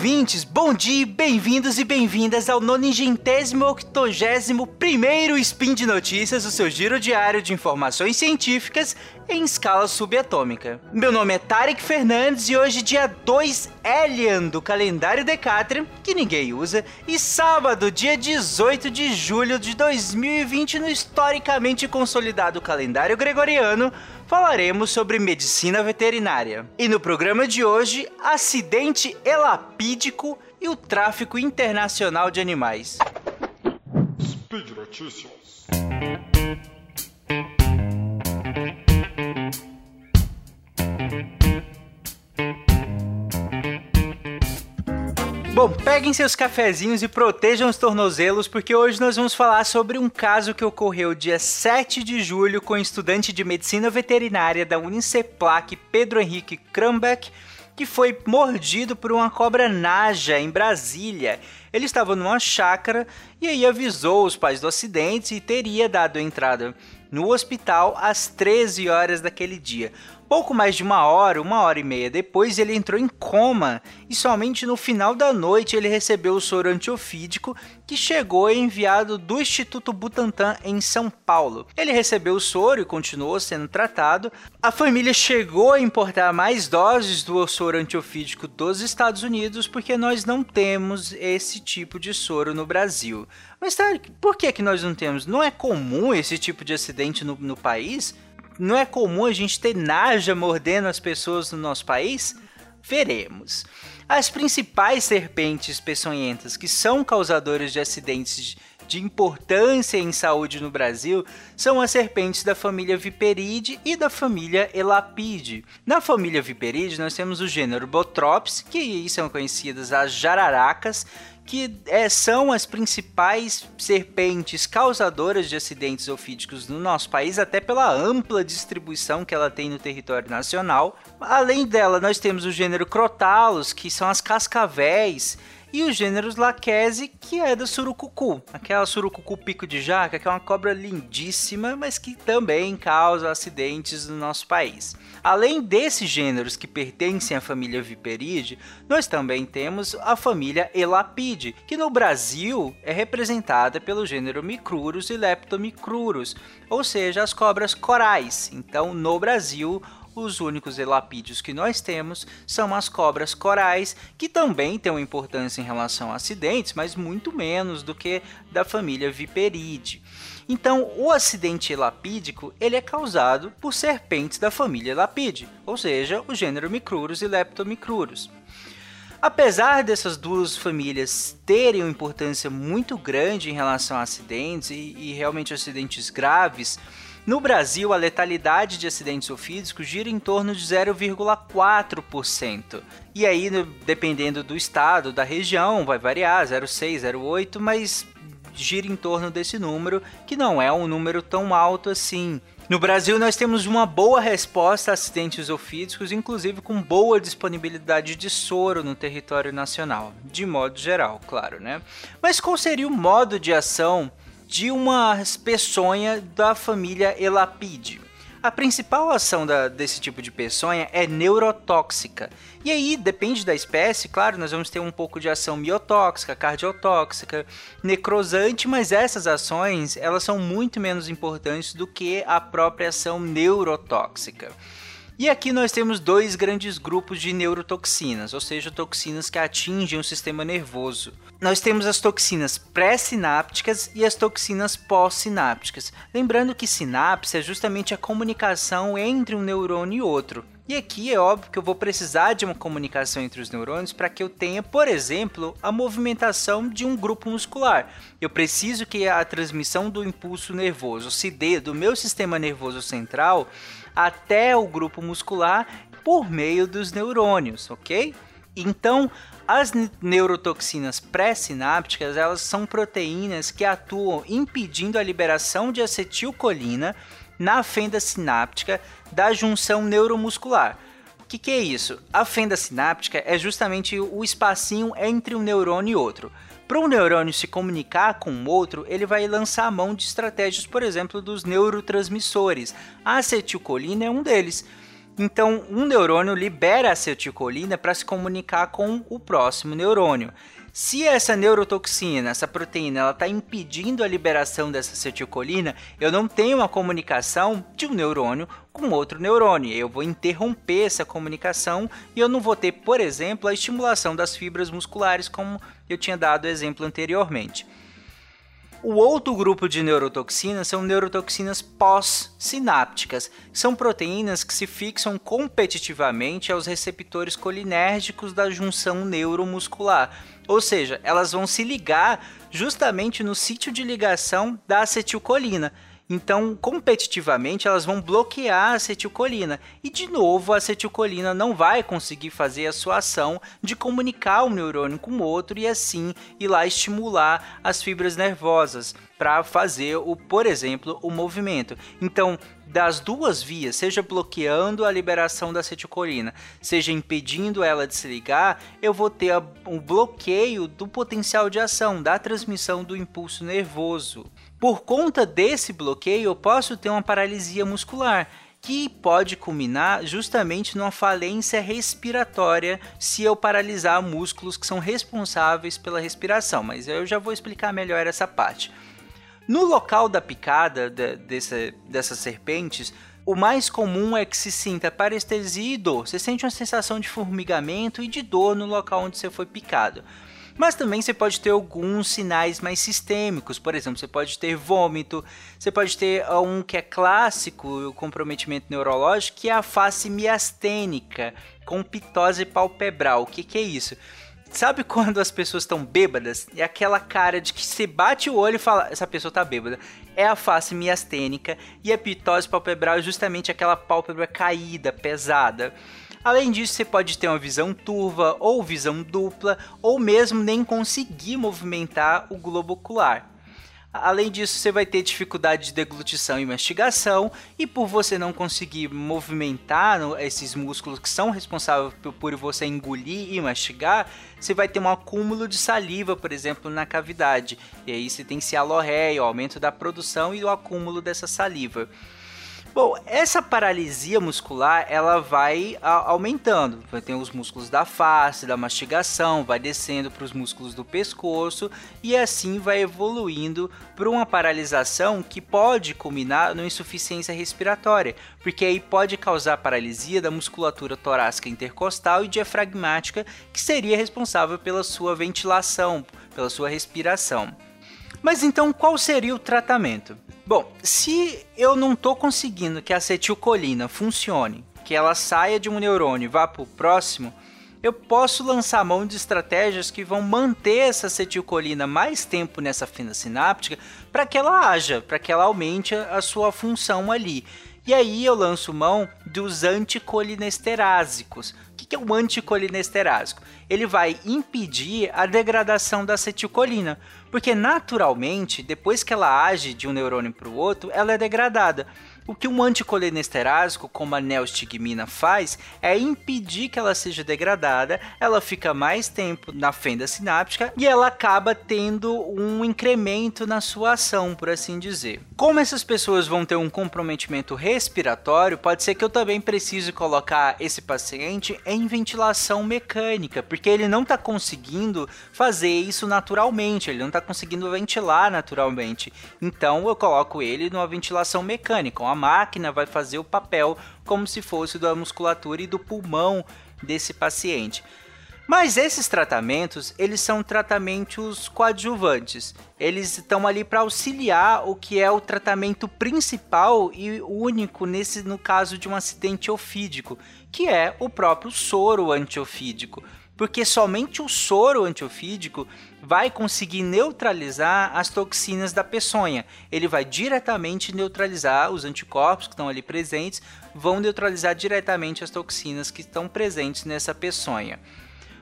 ouvintes, bom dia, bem-vindos e bem-vindas ao nonigentésimo octogésimo primeiro Spin de Notícias, o seu giro diário de informações científicas em escala subatômica. Meu nome é Tarek Fernandes e hoje dia 2 Elian do calendário Decatrium, que ninguém usa, e sábado, dia 18 de julho de 2020 no historicamente consolidado calendário gregoriano, falaremos sobre medicina veterinária. E no programa de hoje, acidente elapídico e o tráfico internacional de animais. Speed Notícias. Bom, peguem seus cafezinhos e protejam os tornozelos, porque hoje nós vamos falar sobre um caso que ocorreu dia 7 de julho com o estudante de medicina veterinária da Uniceplac, Pedro Henrique Krambeck, que foi mordido por uma cobra naja em Brasília. Ele estava numa chácara e aí avisou os pais do acidente e teria dado entrada no hospital às 13 horas daquele dia. Pouco mais de uma hora, uma hora e meia depois, ele entrou em coma e somente no final da noite ele recebeu o soro antiofídico que chegou enviado do Instituto Butantan em São Paulo. Ele recebeu o soro e continuou sendo tratado. A família chegou a importar mais doses do soro antiofídico dos Estados Unidos porque nós não temos esse tipo de soro no Brasil. Mas tá, por que, que nós não temos? Não é comum esse tipo de acidente no, no país? Não é comum a gente ter naja mordendo as pessoas no nosso país? Veremos. As principais serpentes peçonhentas que são causadoras de acidentes de importância em saúde no Brasil são as serpentes da família Viperide e da família Elapide. Na família Viperide, nós temos o gênero Botrops, que são conhecidas as jararacas, que é, são as principais serpentes causadoras de acidentes ofídicos no nosso país, até pela ampla distribuição que ela tem no território nacional. Além dela, nós temos o gênero Crotalus, que são as cascavéis, e o gênero Laquese, que é da surucucu, aquela surucucu pico de jaca, que é uma cobra lindíssima, mas que também causa acidentes no nosso país. Além desses gêneros que pertencem à família Viperide, nós também temos a família Elapide, que no Brasil é representada pelo gênero Micrurus e Leptomicrurus, ou seja, as cobras corais. Então, no Brasil, os únicos elapídeos que nós temos são as cobras corais, que também têm uma importância em relação a acidentes, mas muito menos do que da família Viperide. Então, o acidente elapídico ele é causado por serpentes da família Elapide, ou seja, o gênero Micrurus e Leptomicrurus. Apesar dessas duas famílias terem uma importância muito grande em relação a acidentes e, e realmente acidentes graves, no Brasil, a letalidade de acidentes ofídicos gira em torno de 0,4%. E aí, dependendo do estado, da região, vai variar 0,6, 0,8, mas gira em torno desse número, que não é um número tão alto assim. No Brasil, nós temos uma boa resposta a acidentes ofídicos, inclusive com boa disponibilidade de soro no território nacional, de modo geral, claro, né? Mas qual seria o modo de ação de uma peçonha da família Elapide. A principal ação da, desse tipo de peçonha é neurotóxica. E aí, depende da espécie, claro, nós vamos ter um pouco de ação miotóxica, cardiotóxica, necrosante, mas essas ações, elas são muito menos importantes do que a própria ação neurotóxica. E aqui nós temos dois grandes grupos de neurotoxinas, ou seja, toxinas que atingem o sistema nervoso. Nós temos as toxinas pré-sinápticas e as toxinas pós-sinápticas. Lembrando que sinapse é justamente a comunicação entre um neurônio e outro. E aqui é óbvio que eu vou precisar de uma comunicação entre os neurônios para que eu tenha, por exemplo, a movimentação de um grupo muscular. Eu preciso que a transmissão do impulso nervoso se dê do meu sistema nervoso central até o grupo muscular por meio dos neurônios, ok? Então, as neurotoxinas pré-sinápticas, elas são proteínas que atuam impedindo a liberação de acetilcolina na fenda sináptica da junção neuromuscular. O que, que é isso? A fenda sináptica é justamente o espacinho entre um neurônio e outro. Para um neurônio se comunicar com o outro, ele vai lançar a mão de estratégias, por exemplo, dos neurotransmissores. A acetilcolina é um deles. Então, um neurônio libera acetilcolina para se comunicar com o próximo neurônio. Se essa neurotoxina, essa proteína, ela está impedindo a liberação dessa acetilcolina, eu não tenho uma comunicação de um neurônio com outro neurônio. Eu vou interromper essa comunicação e eu não vou ter, por exemplo, a estimulação das fibras musculares, como eu tinha dado exemplo anteriormente. O outro grupo de neurotoxinas são neurotoxinas pós-sinápticas. São proteínas que se fixam competitivamente aos receptores colinérgicos da junção neuromuscular. Ou seja, elas vão se ligar justamente no sítio de ligação da acetilcolina. Então, competitivamente, elas vão bloquear a acetilcolina. E, de novo, a acetilcolina não vai conseguir fazer a sua ação de comunicar um neurônio com o outro e, assim, ir lá estimular as fibras nervosas para fazer, o, por exemplo, o movimento. Então, das duas vias, seja bloqueando a liberação da acetilcolina, seja impedindo ela de se ligar, eu vou ter um bloqueio do potencial de ação, da transmissão do impulso nervoso. Por conta desse bloqueio, eu posso ter uma paralisia muscular, que pode culminar justamente numa falência respiratória se eu paralisar músculos que são responsáveis pela respiração, mas eu já vou explicar melhor essa parte. No local da picada de, dessa, dessas serpentes, o mais comum é que se sinta parestesia e dor. Você sente uma sensação de formigamento e de dor no local onde você foi picado. Mas também você pode ter alguns sinais mais sistêmicos, por exemplo, você pode ter vômito, você pode ter ah, um que é clássico, o comprometimento neurológico, que é a face miastênica, com pitose palpebral. O que, que é isso? Sabe quando as pessoas estão bêbadas? É aquela cara de que você bate o olho e fala, essa pessoa tá bêbada. É a face miastênica e a pitose palpebral é justamente aquela pálpebra caída, pesada. Além disso, você pode ter uma visão turva ou visão dupla, ou mesmo nem conseguir movimentar o globo ocular. Além disso, você vai ter dificuldade de deglutição e mastigação, e por você não conseguir movimentar esses músculos que são responsáveis por você engolir e mastigar, você vai ter um acúmulo de saliva, por exemplo, na cavidade. E aí você tem cialorreia, o aumento da produção e o acúmulo dessa saliva. Bom, essa paralisia muscular ela vai aumentando. Ter os músculos da face, da mastigação, vai descendo para os músculos do pescoço e assim vai evoluindo para uma paralisação que pode culminar numa insuficiência respiratória, porque aí pode causar paralisia da musculatura torácica intercostal e diafragmática, que seria responsável pela sua ventilação, pela sua respiração. Mas então qual seria o tratamento? Bom, se eu não estou conseguindo que a acetilcolina funcione, que ela saia de um neurônio e vá para o próximo, eu posso lançar mão de estratégias que vão manter essa acetilcolina mais tempo nessa fenda sináptica para que ela haja, para que ela aumente a sua função ali. E aí eu lanço mão dos anticolinesterásicos. O que é um anticolinesterásico? Ele vai impedir a degradação da acetilcolina, porque naturalmente, depois que ela age de um neurônio para o outro, ela é degradada. O que um anticolinesterásico, como a neostigmina, faz é impedir que ela seja degradada, ela fica mais tempo na fenda sináptica e ela acaba tendo um incremento na sua ação, por assim dizer. Como essas pessoas vão ter um comprometimento respiratório, pode ser que eu também precise colocar esse paciente em ventilação mecânica, porque ele não está conseguindo fazer isso naturalmente, ele não está conseguindo ventilar naturalmente. Então eu coloco ele numa ventilação mecânica, uma máquina vai fazer o papel como se fosse da musculatura e do pulmão desse paciente. Mas esses tratamentos, eles são tratamentos coadjuvantes. Eles estão ali para auxiliar o que é o tratamento principal e único nesse no caso de um acidente ofídico, que é o próprio soro antiofídico porque somente o soro antiofídico vai conseguir neutralizar as toxinas da peçonha. Ele vai diretamente neutralizar os anticorpos que estão ali presentes, vão neutralizar diretamente as toxinas que estão presentes nessa peçonha.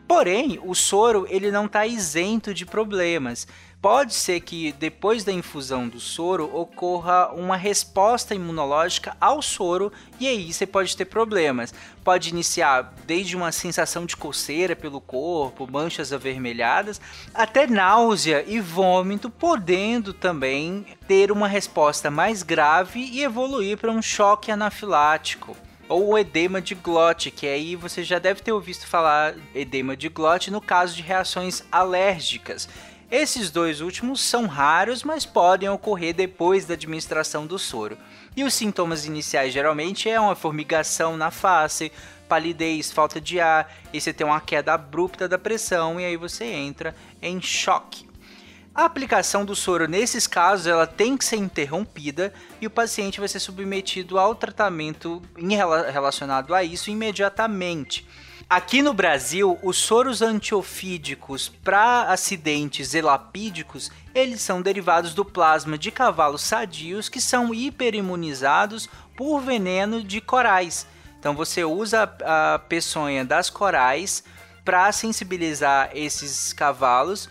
Porém, o soro ele não está isento de problemas. Pode ser que depois da infusão do soro ocorra uma resposta imunológica ao soro e aí você pode ter problemas. Pode iniciar desde uma sensação de coceira pelo corpo, manchas avermelhadas, até náusea e vômito, podendo também ter uma resposta mais grave e evoluir para um choque anafilático. ou o edema de glote, que aí você já deve ter ouvido falar edema de glote no caso de reações alérgicas. Esses dois últimos são raros, mas podem ocorrer depois da administração do soro. E os sintomas iniciais geralmente é uma formigação na face, palidez, falta de ar, e você tem uma queda abrupta da pressão e aí você entra em choque. A aplicação do soro nesses casos ela tem que ser interrompida e o paciente vai ser submetido ao tratamento relacionado a isso imediatamente. Aqui no Brasil, os soros antiofídicos para acidentes elapídicos, eles são derivados do plasma de cavalos sadios que são hiperimunizados por veneno de corais. Então você usa a peçonha das corais para sensibilizar esses cavalos,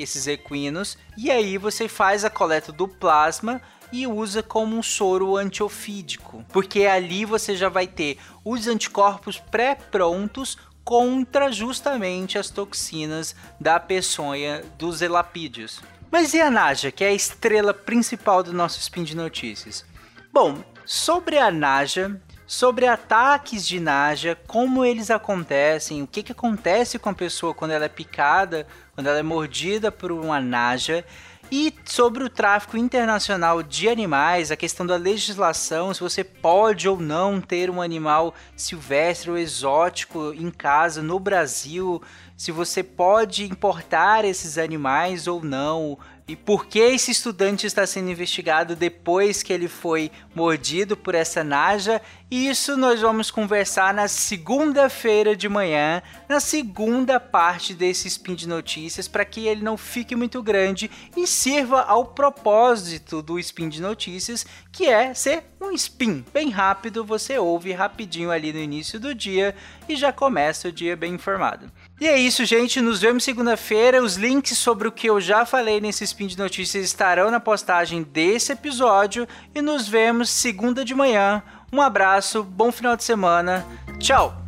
esses equinos, e aí você faz a coleta do plasma e usa como um soro antiofídico, porque ali você já vai ter os anticorpos pré-prontos contra justamente as toxinas da peçonha dos elapídeos. Mas e a Naja, que é a estrela principal do nosso Spin de Notícias? Bom, sobre a Naja, sobre ataques de Naja, como eles acontecem, o que, que acontece com a pessoa quando ela é picada, quando ela é mordida por uma Naja, e sobre o tráfico internacional de animais, a questão da legislação, se você pode ou não ter um animal silvestre ou exótico em casa no Brasil, se você pode importar esses animais ou não, e por que esse estudante está sendo investigado depois que ele foi mordido por essa naja? Isso nós vamos conversar na segunda-feira de manhã, na segunda parte desse spin de notícias, para que ele não fique muito grande e sirva ao propósito do spin de notícias, que é ser um spin bem rápido, você ouve rapidinho ali no início do dia e já começa o dia bem informado. E é isso, gente. Nos vemos segunda-feira. Os links sobre o que eu já falei nesse spin de notícias estarão na postagem desse episódio. E nos vemos segunda de manhã. Um abraço, bom final de semana. Tchau!